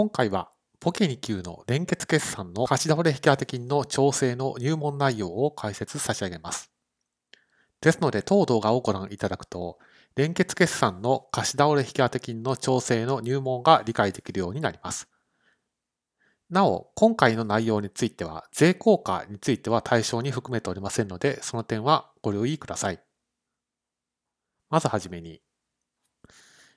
今回はポケ2級の連結決算の貸し倒れ引当金の調整の入門内容を解説差し上げます。ですので、当動画をご覧いただくと、連結決算の貸し倒れ引当金の調整の入門が理解できるようになります。なお、今回の内容については、税効果については対象に含めておりませんので、その点はご留意ください。まずはじめに、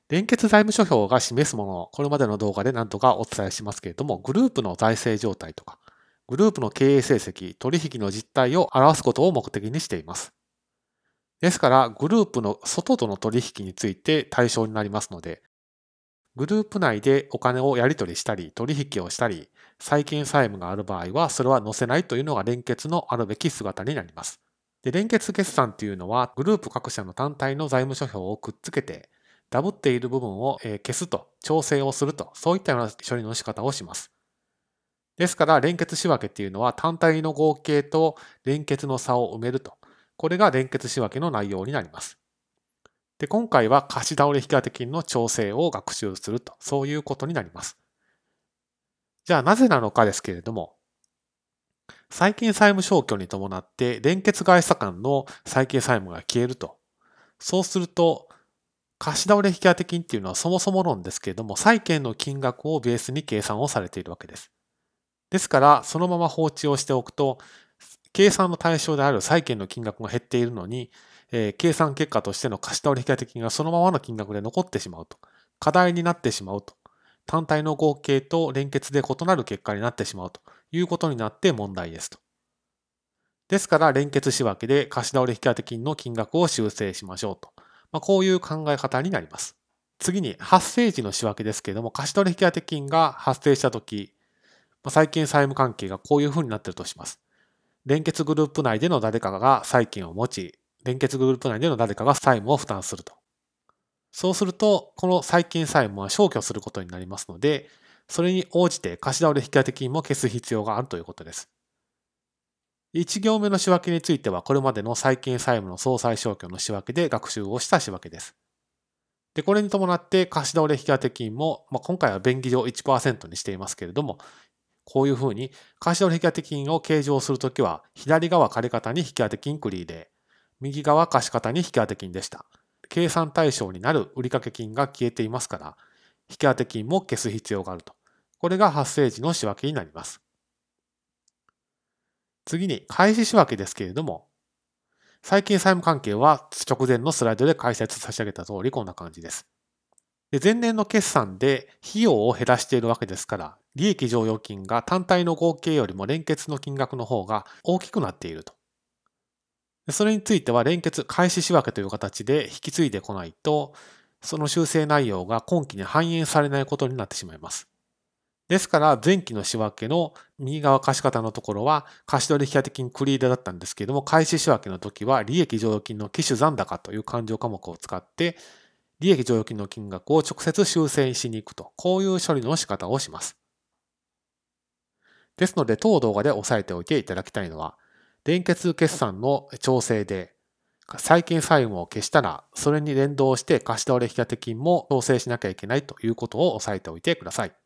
連結財務諸表が示すものを、これまでの動画で何とかお伝えしますけれども、グループの財政状態とか、グループの経営成績、取引の実態を表すことを目的にしています。ですから、グループの外との取引について対象になりますので、グループ内でお金をやり取りしたり、取引をしたり、債権債務がある場合は、それは載せないというのが連結のあるべき姿になります。で連結決算というのは、グループ各社の単体の財務諸表をくっつけて、ダブっている部分を消すと、調整をすると、そういったような処理の仕方をします。ですから、連結仕分けっていうのは単体の合計と連結の差を埋めると。これが連結仕分けの内容になります。で、今回は貸し倒れ引当金の調整を学習すると、そういうことになります。じゃあなぜなのかですけれども、債金債務消去に伴って連結外差間の債金債務が消えると。そうすると、貸し倒れ引当金っていうのはそもそも論ですけれども、債券の金額をベースに計算をされているわけです。ですから、そのまま放置をしておくと、計算の対象である債券の金額が減っているのに、えー、計算結果としての貸し倒れ引当金がそのままの金額で残ってしまうと。課題になってしまうと。単体の合計と連結で異なる結果になってしまうということになって問題ですと。ですから、連結仕分けで貸し倒れ引当金の金額を修正しましょうと。まあ、こういう考え方になります。次に発生時の仕分けですけれども、貸取引当金が発生したとき、まあ、債権債務関係がこういうふうになっているとします。連結グループ内での誰かが債権を持ち、連結グループ内での誰かが債務を負担すると。そうすると、この債権債務は消去することになりますので、それに応じて貸し倒れ引当金も消す必要があるということです。1行目の仕分けについては、これまでの債権債務の総裁消去の仕分けで学習をした仕分けです。で、これに伴って貸し倒れ引当金も、まあ、今回は便宜上1%にしていますけれども、こういうふうに貸し倒れ引当金を計上するときは、左側借方に引当金クリーで、右側貸方に引当金でした。計算対象になる売掛金が消えていますから、引当金も消す必要があると。これが発生時の仕分けになります。次に、開始仕分けですけれども、最近債務関係は直前のスライドで解説差し上げた通りこんな感じです。で前年の決算で費用を減らしているわけですから、利益剰余金が単体の合計よりも連結の金額の方が大きくなっていると。それについては連結開始仕分けという形で引き継いでこないと、その修正内容が今期に反映されないことになってしまいます。ですから、前期の仕分けの右側貸方のところは、貸し取引当金クリーダだったんですけれども、開始仕分けの時は、利益剰余金の機種残高という勘定科目を使って、利益剰余金の金額を直接修正しに行くと、こういう処理の仕方をします。ですので、当動画で押さえておいていただきたいのは、連結決算の調整で、債権債務を消したら、それに連動して貸し倒れ引当金も調整しなきゃいけないということを押さえておいてください。